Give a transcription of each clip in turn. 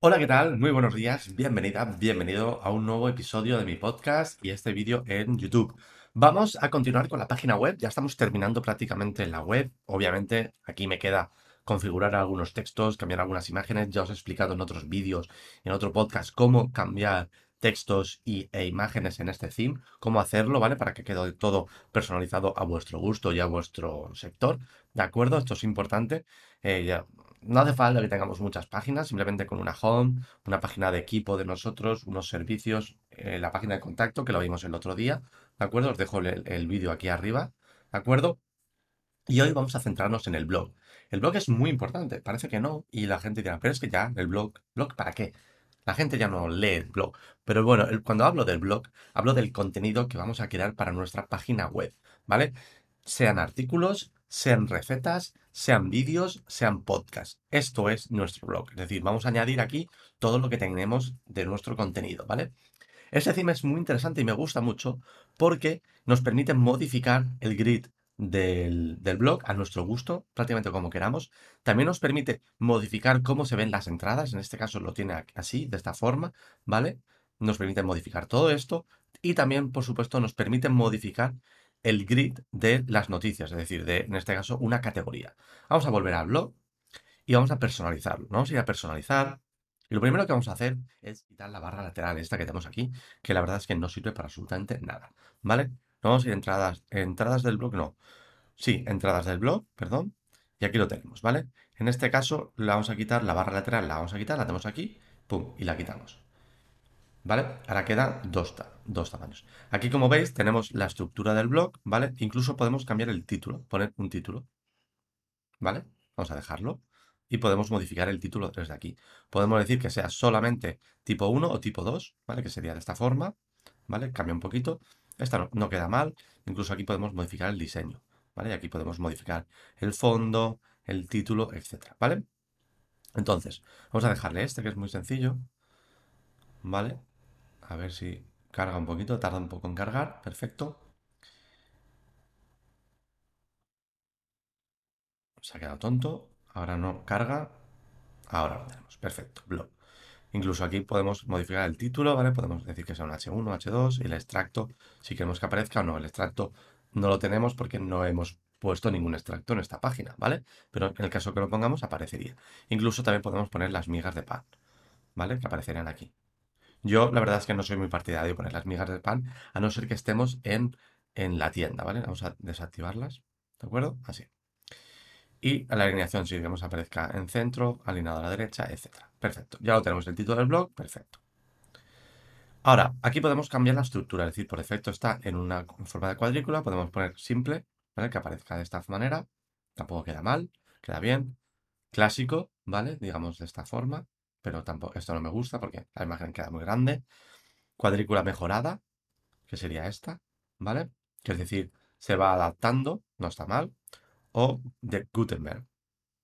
Hola, ¿qué tal? Muy buenos días, bienvenida, bienvenido a un nuevo episodio de mi podcast y este vídeo en YouTube. Vamos a continuar con la página web, ya estamos terminando prácticamente la web. Obviamente aquí me queda configurar algunos textos, cambiar algunas imágenes. Ya os he explicado en otros vídeos, en otro podcast, cómo cambiar textos y, e imágenes en este theme, cómo hacerlo, ¿vale? Para que quede todo personalizado a vuestro gusto y a vuestro sector, ¿de acuerdo? Esto es importante. Eh, ya, no hace falta que tengamos muchas páginas, simplemente con una home, una página de equipo de nosotros, unos servicios, eh, la página de contacto, que lo vimos el otro día, ¿de acuerdo? Os dejo el, el vídeo aquí arriba, ¿de acuerdo? Y hoy vamos a centrarnos en el blog. El blog es muy importante, parece que no, y la gente dirá, pero es que ya, el blog, ¿blog para qué? La gente ya no lee el blog. Pero bueno, cuando hablo del blog, hablo del contenido que vamos a crear para nuestra página web, ¿vale? Sean artículos, sean recetas, sean vídeos, sean podcasts. Esto es nuestro blog. Es decir, vamos a añadir aquí todo lo que tenemos de nuestro contenido, ¿vale? Este theme es muy interesante y me gusta mucho porque nos permite modificar el grid del, blog a nuestro gusto, prácticamente como queramos. También nos permite modificar cómo se ven las entradas, en este caso lo tiene así, de esta forma, ¿vale? Nos permite modificar todo esto y también, por supuesto, nos permite modificar el grid de las noticias, es decir, de, en este caso, una categoría. Vamos a volver al blog y vamos a personalizarlo. Vamos a ir a personalizar. Y lo primero que vamos a hacer es quitar la barra lateral esta que tenemos aquí, que la verdad es que no sirve para absolutamente nada, ¿vale? Vamos a ir a entradas, entradas del blog, no. Sí, entradas del blog, perdón. Y aquí lo tenemos, ¿vale? En este caso la vamos a quitar, la barra lateral la vamos a quitar, la tenemos aquí, pum, y la quitamos. ¿Vale? Ahora quedan dos, dos tamaños. Aquí, como veis, tenemos la estructura del blog, ¿vale? Incluso podemos cambiar el título, poner un título. ¿Vale? Vamos a dejarlo. Y podemos modificar el título desde aquí. Podemos decir que sea solamente tipo 1 o tipo 2, ¿vale? Que sería de esta forma, ¿vale? Cambia un poquito. Esta no, queda mal. Incluso aquí podemos modificar el diseño, ¿vale? Y aquí podemos modificar el fondo, el título, etcétera, ¿vale? Entonces, vamos a dejarle este, que es muy sencillo, ¿vale? A ver si carga un poquito, tarda un poco en cargar, perfecto. Se ha quedado tonto, ahora no carga, ahora lo tenemos, perfecto, blog. Incluso aquí podemos modificar el título, ¿vale? Podemos decir que sea un H1, H2 y el extracto, si queremos que aparezca o no. El extracto no lo tenemos porque no hemos puesto ningún extracto en esta página, ¿vale? Pero en el caso que lo pongamos aparecería. Incluso también podemos poner las migas de pan, ¿vale? Que aparecerían aquí. Yo la verdad es que no soy muy partidario de poner las migas de pan, a no ser que estemos en, en la tienda, ¿vale? Vamos a desactivarlas, ¿de acuerdo? Así. Y la alineación, si queremos aparezca en centro, alineado a la derecha, etc. Perfecto. Ya lo tenemos el título del blog, perfecto. Ahora, aquí podemos cambiar la estructura, es decir, por defecto está en una forma de cuadrícula, podemos poner simple, ¿vale? Que aparezca de esta manera, tampoco queda mal, queda bien. Clásico, ¿vale? Digamos de esta forma, pero tampoco, esto no me gusta porque la imagen queda muy grande. Cuadrícula mejorada, que sería esta, ¿vale? Que es decir, se va adaptando, no está mal. O de Gutenberg,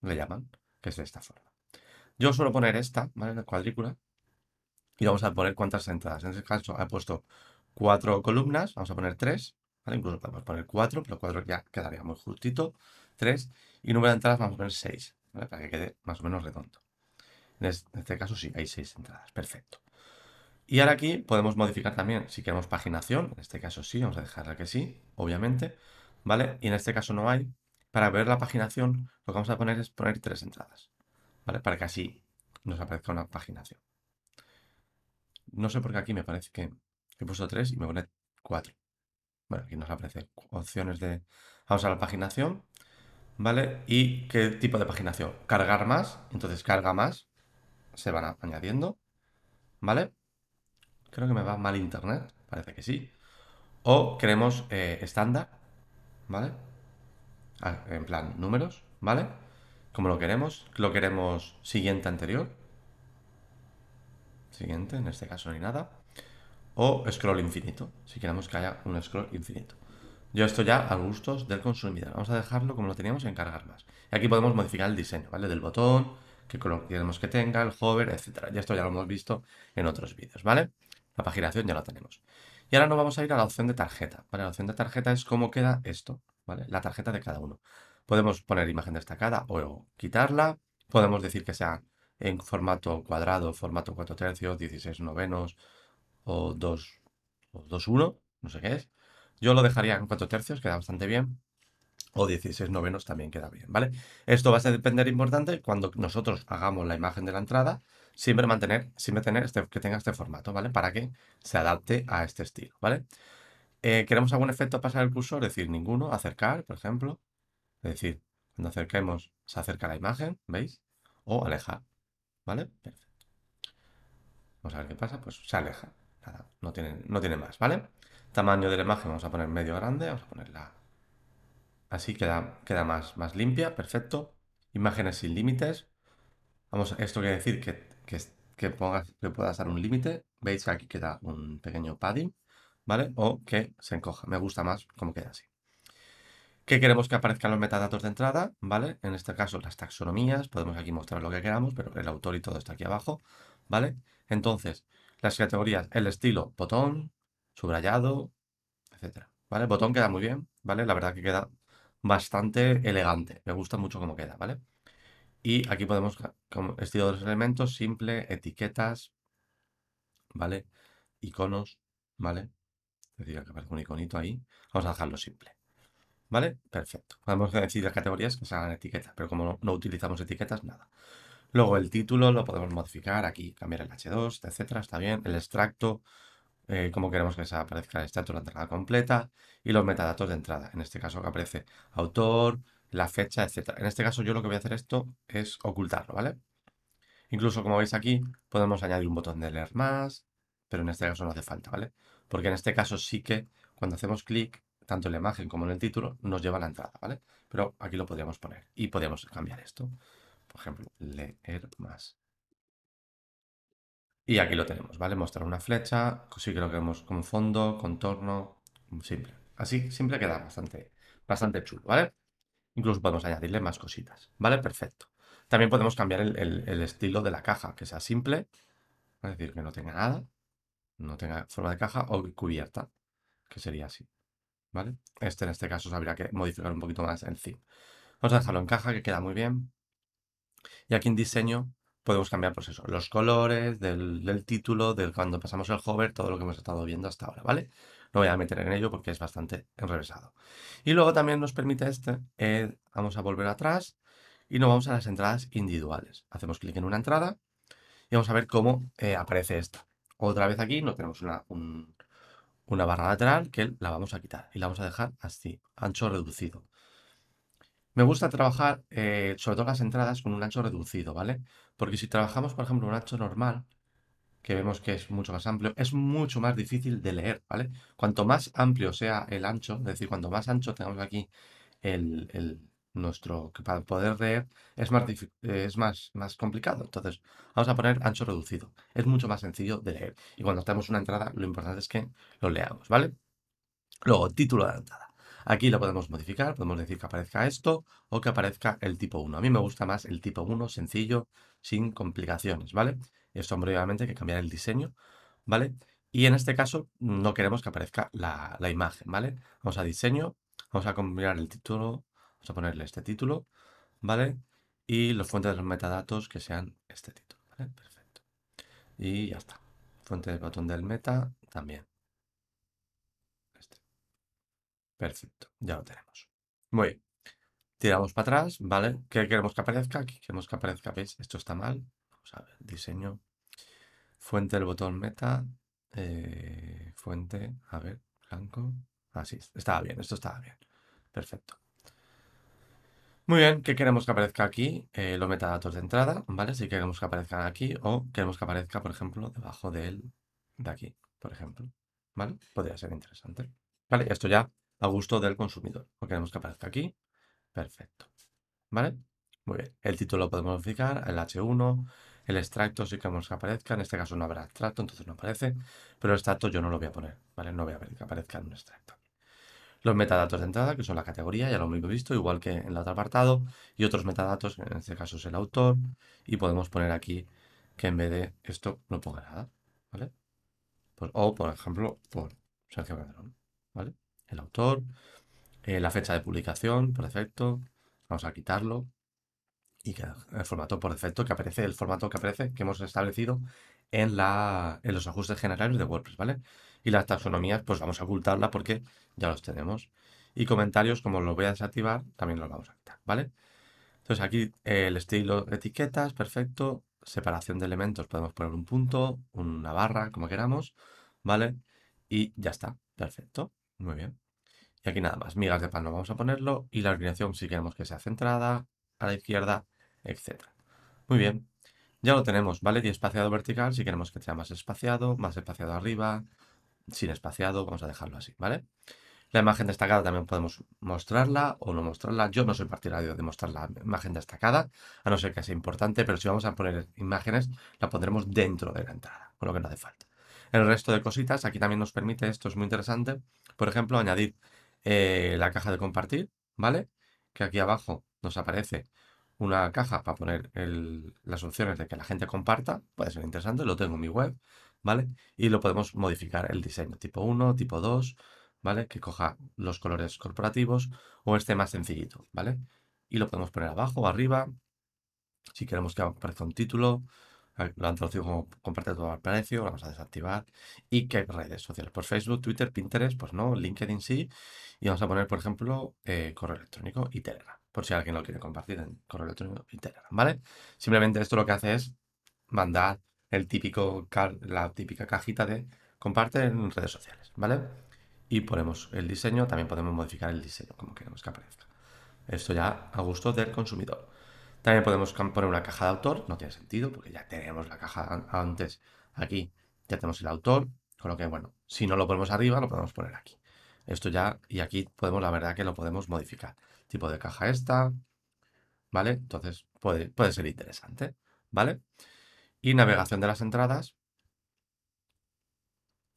le llaman, que es de esta forma. Yo suelo poner esta, ¿vale? La cuadrícula. Y vamos a poner cuántas entradas. En este caso he puesto cuatro columnas, vamos a poner tres. Incluso podemos poner cuatro, pero cuatro ya quedaría muy justito. Tres. Y número de entradas vamos a poner seis, ¿vale? Para que quede más o menos redondo. En este caso sí, hay seis entradas. Perfecto. Y ahora aquí podemos modificar también, si queremos paginación, en este caso sí, vamos a dejarla que sí, obviamente, ¿vale? Y en este caso no hay. Para ver la paginación, lo que vamos a poner es poner tres entradas, ¿vale? Para que así nos aparezca una paginación. No sé por qué aquí me parece que he puesto tres y me pone cuatro. Bueno, aquí nos aparecen opciones de... Vamos a la paginación, ¿vale? ¿Y qué tipo de paginación? Cargar más, entonces carga más, se van añadiendo, ¿vale? Creo que me va mal internet, parece que sí. O queremos eh, estándar, ¿vale? Ah, en plan números, ¿vale? Como lo queremos, lo queremos siguiente anterior. Siguiente, en este caso hay nada. O scroll infinito, si queremos que haya un scroll infinito. Yo esto ya a gustos del consumidor. Vamos a dejarlo como lo teníamos en cargar más. Y aquí podemos modificar el diseño, ¿vale? Del botón, qué queremos que tenga, el hover, etcétera. Ya esto ya lo hemos visto en otros vídeos, ¿vale? La paginación ya la tenemos. Y ahora nos vamos a ir a la opción de tarjeta. ¿vale? La opción de tarjeta es cómo queda esto, ¿vale? La tarjeta de cada uno. Podemos poner imagen destacada o quitarla. Podemos decir que sea en formato cuadrado, formato 4 tercios, 16 novenos o 2, o 2 1, no sé qué es. Yo lo dejaría en 4 tercios, queda bastante bien. O 16 novenos también queda bien, ¿vale? Esto va a depender importante cuando nosotros hagamos la imagen de la entrada, siempre mantener, siempre tener este, que tenga este formato, ¿vale? Para que se adapte a este estilo, ¿vale? Eh, ¿Queremos algún efecto pasar el cursor? Es decir, ninguno. Acercar, por ejemplo. Es decir, cuando acerquemos, se acerca la imagen, ¿veis? O alejar, ¿vale? Perfecto. Vamos a ver qué pasa. Pues se aleja. Nada, no tiene, no tiene más, ¿vale? Tamaño de la imagen vamos a poner medio grande. Vamos a ponerla así, queda, queda más, más limpia. Perfecto. Imágenes sin límites. Vamos, esto quiere decir que, que, que, pongas, que puedas dar un límite. Veis que aquí queda un pequeño padding, ¿vale? O que se encoja. Me gusta más como queda así. ¿Qué queremos que aparezcan los metadatos de entrada? ¿Vale? En este caso las taxonomías, podemos aquí mostrar lo que queramos, pero el autor y todo está aquí abajo, ¿vale? Entonces, las categorías, el estilo, botón, subrayado, etcétera, ¿vale? Botón queda muy bien, ¿vale? La verdad que queda bastante elegante, me gusta mucho cómo queda, ¿vale? Y aquí podemos, como estilo de los elementos, simple, etiquetas, ¿vale? Iconos, ¿vale? Decir, que aparece un iconito ahí. Vamos a dejarlo simple. ¿Vale? Perfecto. Podemos decir las categorías que se hagan etiquetas, pero como no, utilizamos etiquetas, nada. Luego el título lo podemos modificar aquí, cambiar el H2, etcétera, está bien. El extracto, eh, como queremos que se aparezca el de la entrada completa. Y los metadatos de entrada, en este caso que aparece autor, la fecha, etcétera. En este caso yo lo que voy a hacer esto es ocultarlo, ¿vale? Incluso como veis aquí, podemos añadir un botón de leer más, pero en este caso no hace falta, ¿vale? Porque en este caso sí que cuando hacemos clic tanto en la imagen como en el título, nos lleva a la entrada, ¿vale? Pero aquí lo podríamos poner y podríamos cambiar esto. Por ejemplo, leer más. Y aquí lo tenemos, ¿vale? Mostrar una flecha, sí que lo queremos con fondo, contorno, simple. Así siempre queda bastante, bastante chulo, ¿vale? Incluso podemos añadirle más cositas, ¿vale? Perfecto. También podemos cambiar el, estilo de la caja, que sea simple, es decir, que no tenga nada, no tenga forma de caja o cubierta, que sería así. ¿vale? Este en este caso habría que modificar un poquito más el theme. Vamos a dejarlo en caja, que queda muy bien. Y aquí en diseño podemos cambiar, pues eso, los colores del, título, del cuando pasamos el hover, todo lo que hemos estado viendo hasta ahora, ¿vale? No voy a meter en ello porque es bastante enrevesado. Y luego también nos permite este, eh, vamos a volver atrás y nos vamos a las entradas individuales. Hacemos clic en una entrada y vamos a ver cómo eh, aparece esta. Otra vez aquí no tenemos una, un, una barra lateral que la vamos a quitar y la vamos a dejar así, ancho reducido. Me gusta trabajar, eh, sobre todo las entradas, con un ancho reducido, ¿vale? Porque si trabajamos, por ejemplo, un ancho normal, que vemos que es mucho más amplio, es mucho más difícil de leer, ¿vale? Cuanto más amplio sea el ancho, es decir, cuanto más ancho tengamos aquí el, nuestro, que para poder leer es más, es más, más complicado. Entonces, vamos a poner ancho reducido. Es mucho más sencillo de leer. Y cuando tenemos una entrada, lo importante es que lo leamos, ¿vale? Luego, título de la entrada. Aquí lo podemos modificar, podemos decir que aparezca esto o que aparezca el tipo 1. A mí me gusta más el tipo 1, sencillo, sin complicaciones, ¿vale? Esto, obviamente, hay que cambiar el diseño, ¿vale? Y en este caso, no queremos que aparezca la, la imagen, ¿vale? Vamos a diseño, vamos a cambiar el título Vamos a ponerle este título, ¿vale? Y los fuentes de los metadatos que sean este título, ¿vale? Perfecto. Y ya está. Fuente del botón del meta también. Este. Perfecto, ya lo tenemos. Muy bien. Tiramos para atrás, ¿vale? ¿Qué queremos que aparezca? Aquí queremos que aparezca, ¿veis? Esto está mal. Vamos a ver, diseño. Fuente del botón meta. Eh, fuente, a ver, blanco. Así, ah, estaba bien, esto estaba bien. Perfecto. Muy bien, ¿qué queremos que aparezca aquí? Eh, los metadatos de entrada, ¿vale? Si queremos que aparezcan aquí o queremos que aparezca, por ejemplo, debajo de él, de aquí, por ejemplo, ¿vale? Podría ser interesante. Vale, esto ya a gusto del consumidor. O queremos que aparezca aquí, perfecto. ¿Vale? Muy bien, el título lo podemos modificar, el H1, el extracto si queremos que aparezca, en este caso no habrá extracto, entonces no aparece, pero el extracto yo no lo voy a poner, ¿vale? No voy a ver que aparezca en un extracto los metadatos de entrada, que son la categoría, ya lo hemos visto, igual que en el otro apartado, y otros metadatos, en este caso es el autor, y podemos poner aquí que en vez de esto no ponga nada, ¿vale? Pues, o, por ejemplo, por Sergio Calderón, ¿vale? El autor, eh, la fecha de publicación, por defecto, vamos a quitarlo, y que el formato por defecto que aparece, el formato que aparece que hemos establecido en, la, en los ajustes generales de WordPress, ¿vale? Y las taxonomías, pues vamos a ocultarla porque ya los tenemos. Y comentarios, como los voy a desactivar, también los vamos a quitar, ¿vale? Entonces aquí el estilo etiquetas, perfecto. Separación de elementos, podemos poner un punto, una barra, como queramos, ¿vale? Y ya está, perfecto, muy bien. Y aquí nada más, migas de pan no vamos a ponerlo y la alineación si queremos que sea centrada, a la izquierda, etc. Muy bien, ya lo tenemos, ¿vale? Y espaciado vertical si queremos que sea más espaciado, más espaciado arriba, sin espaciado, vamos a dejarlo así, ¿vale? La imagen destacada también podemos mostrarla o no mostrarla. Yo no soy partidario de mostrar la imagen destacada, a no ser que sea importante, pero si vamos a poner imágenes, la pondremos dentro de la entrada, con lo que no hace falta. El resto de cositas, aquí también nos permite, esto es muy interesante, por ejemplo, añadir eh, la caja de compartir, ¿vale? Que aquí abajo nos aparece una caja para poner las opciones de que la gente comparta, puede ser interesante, lo tengo en mi web, ¿vale? Y lo podemos modificar el diseño, tipo 1, tipo 2, ¿vale? Que coja los colores corporativos o este más sencillito, ¿vale? Y lo podemos poner abajo o arriba, si queremos que aparezca un título, lo han traducido como comparte todo al precio, vamos a desactivar. ¿Y qué redes sociales? Por Facebook, Twitter, Pinterest, pues no, LinkedIn sí. Y vamos a poner, por ejemplo, eh, correo electrónico y Telegram por si alguien lo quiere compartir en correo electrónico y Telegram, ¿vale? Simplemente esto lo que hace es mandar el típico la típica cajita de comparte en redes sociales, ¿vale? Y ponemos el diseño, también podemos modificar el diseño como queremos que aparezca. Esto ya a gusto del consumidor. También podemos poner una caja de autor, no tiene sentido porque ya tenemos la caja antes aquí, ya tenemos el autor, con lo que bueno, si no lo ponemos arriba, lo podemos poner aquí. Esto ya, y aquí podemos, la verdad que lo podemos modificar tipo de caja esta, ¿vale? Entonces puede, puede ser interesante, ¿vale? Y navegación de las entradas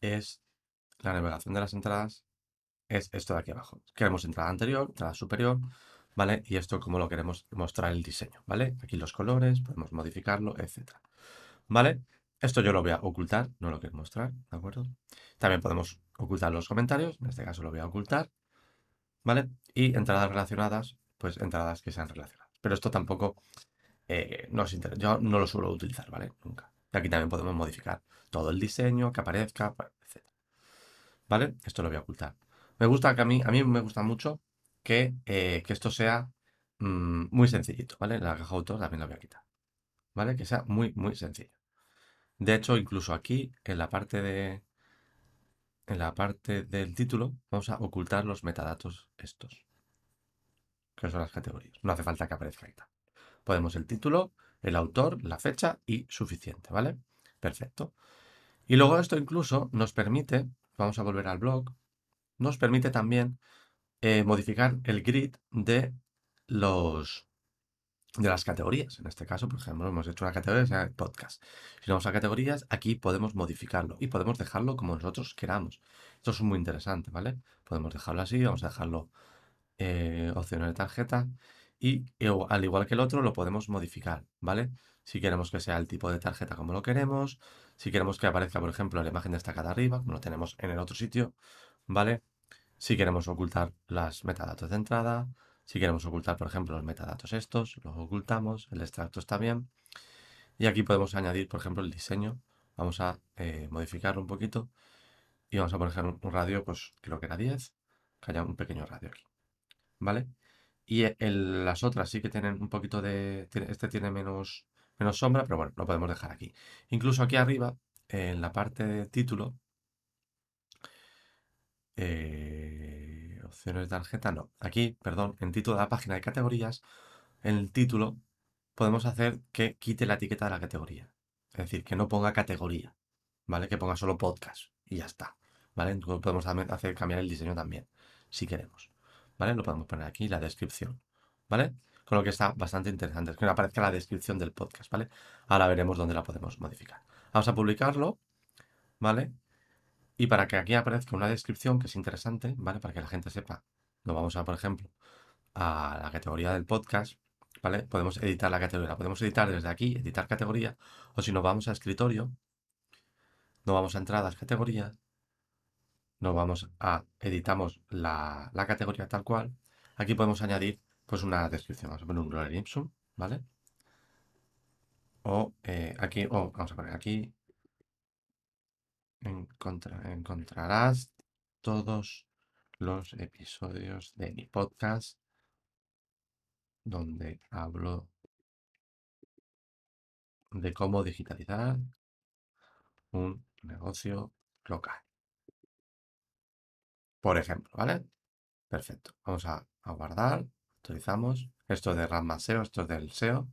es la navegación de las entradas es esto de aquí abajo. Queremos entrada anterior, entrada superior, ¿vale? Y esto como lo queremos mostrar el diseño, ¿vale? Aquí los colores, podemos modificarlo, etcétera. ¿Vale? Esto yo lo voy a ocultar, no lo quiero mostrar, ¿de acuerdo? También podemos ocultar los comentarios, en este caso lo voy a ocultar, ¿vale? Y entradas relacionadas, pues entradas que sean relacionadas. Pero esto tampoco eh, nos interesa. Yo no lo suelo utilizar, ¿vale? Nunca. Y aquí también podemos modificar todo el diseño, que aparezca, etc. ¿Vale? Esto lo voy a ocultar. Me gusta que a mí, a mí me gusta mucho que, eh, esto sea mm, muy sencillito, ¿vale? La caja autor también la voy a quitar. ¿Vale? Que sea muy, muy sencillo. De hecho, incluso aquí, en la parte de, en la parte del título vamos a ocultar los metadatos estos, que son las categorías. No hace falta que aparezca ahí. Podemos el título, el autor, la fecha y suficiente, ¿vale? Perfecto. Y luego esto incluso nos permite, vamos a volver al blog, nos permite también eh, modificar el grid de los de las categorías. En este caso, por ejemplo, hemos hecho una categoría de podcast. Si vamos a categorías, aquí podemos modificarlo y podemos dejarlo como nosotros queramos. Esto es muy interesante, ¿vale? Podemos dejarlo así, vamos a dejarlo eh, opciones de tarjeta y al igual que el otro lo podemos modificar, ¿vale? Si queremos que sea el tipo de tarjeta como lo queremos, si queremos que aparezca, por ejemplo, la imagen destacada arriba, como lo tenemos en el otro sitio, ¿vale? Si queremos ocultar las metadatos de entrada, si queremos ocultar, por ejemplo, los metadatos estos, los ocultamos, el extracto está bien. Y aquí podemos añadir, por ejemplo, el diseño. Vamos a eh, modificarlo un poquito y vamos a poner un radio, pues creo que era 10, que haya un pequeño radio aquí. ¿Vale? Y las otras sí que tienen un poquito de... Este tiene menos, menos sombra, pero bueno, lo podemos dejar aquí. Incluso aquí arriba, en la parte de título, eh, opciones de tarjeta, no. Aquí, perdón, en título de la página de categorías, en el título podemos hacer que quite la etiqueta de la categoría. Es decir, que no ponga categoría, ¿vale? Que ponga solo podcast y ya está, ¿vale? Entonces podemos hacer cambiar el diseño también, si queremos, ¿vale? Lo podemos poner aquí, la descripción, ¿vale? Con lo que está bastante interesante, es que aparezca la descripción del podcast, ¿vale? Ahora veremos dónde la podemos modificar. Vamos a publicarlo, ¿vale? Y para que aquí aparezca una descripción que es interesante, ¿vale? Para que la gente sepa, nos vamos a, por ejemplo, a la categoría del podcast, ¿vale? Podemos editar la categoría. Podemos editar desde aquí, editar categoría, o si nos vamos a escritorio, nos vamos a entradas, categoría, nos vamos a, editamos la, categoría tal cual. Aquí podemos añadir, pues, una descripción. Vamos a poner un roller ipsum, ¿vale? o eh, aquí, o vamos a poner aquí, encontrarás todos los episodios de mi podcast donde hablo de cómo digitalizar un negocio local. Por ejemplo, ¿vale? Perfecto. Vamos a, guardar, utilizamos. Esto es de RAM SEO, esto es del SEO.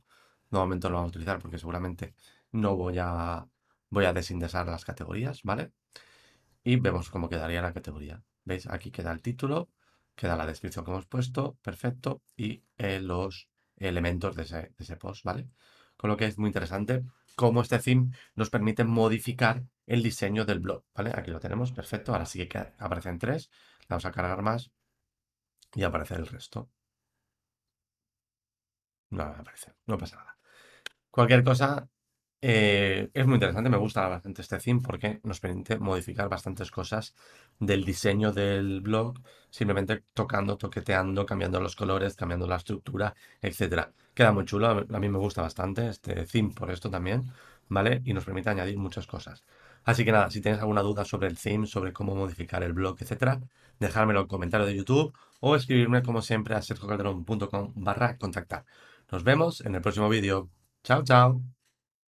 De momento lo vamos a utilizar porque seguramente no voy a, voy a desindexar las categorías, ¿vale? Y vemos cómo quedaría la categoría. ¿Veis? Aquí queda el título, queda la descripción que hemos puesto, perfecto, y eh, los elementos de ese, post, ¿vale? Con lo que es muy interesante cómo este theme nos permite modificar el diseño del blog, ¿vale? Aquí lo tenemos, perfecto. Ahora sí que aparecen tres. Vamos a cargar más y aparece el resto. No aparece, no pasa nada. Cualquier cosa, eh, es muy interesante, me gusta bastante este theme porque nos permite modificar bastantes cosas del diseño del blog, simplemente tocando, toqueteando, cambiando los colores, cambiando la estructura, etc. Queda muy chulo, a mí me gusta bastante este theme por esto también, ¿vale? Y nos permite añadir muchas cosas. Así que nada, si tienes alguna duda sobre el theme, sobre cómo modificar el blog, etc., dejármelo en el comentario de YouTube o escribirme como siempre a sergocalderón.com barra contactar. Nos vemos en el próximo vídeo. Chao, chao.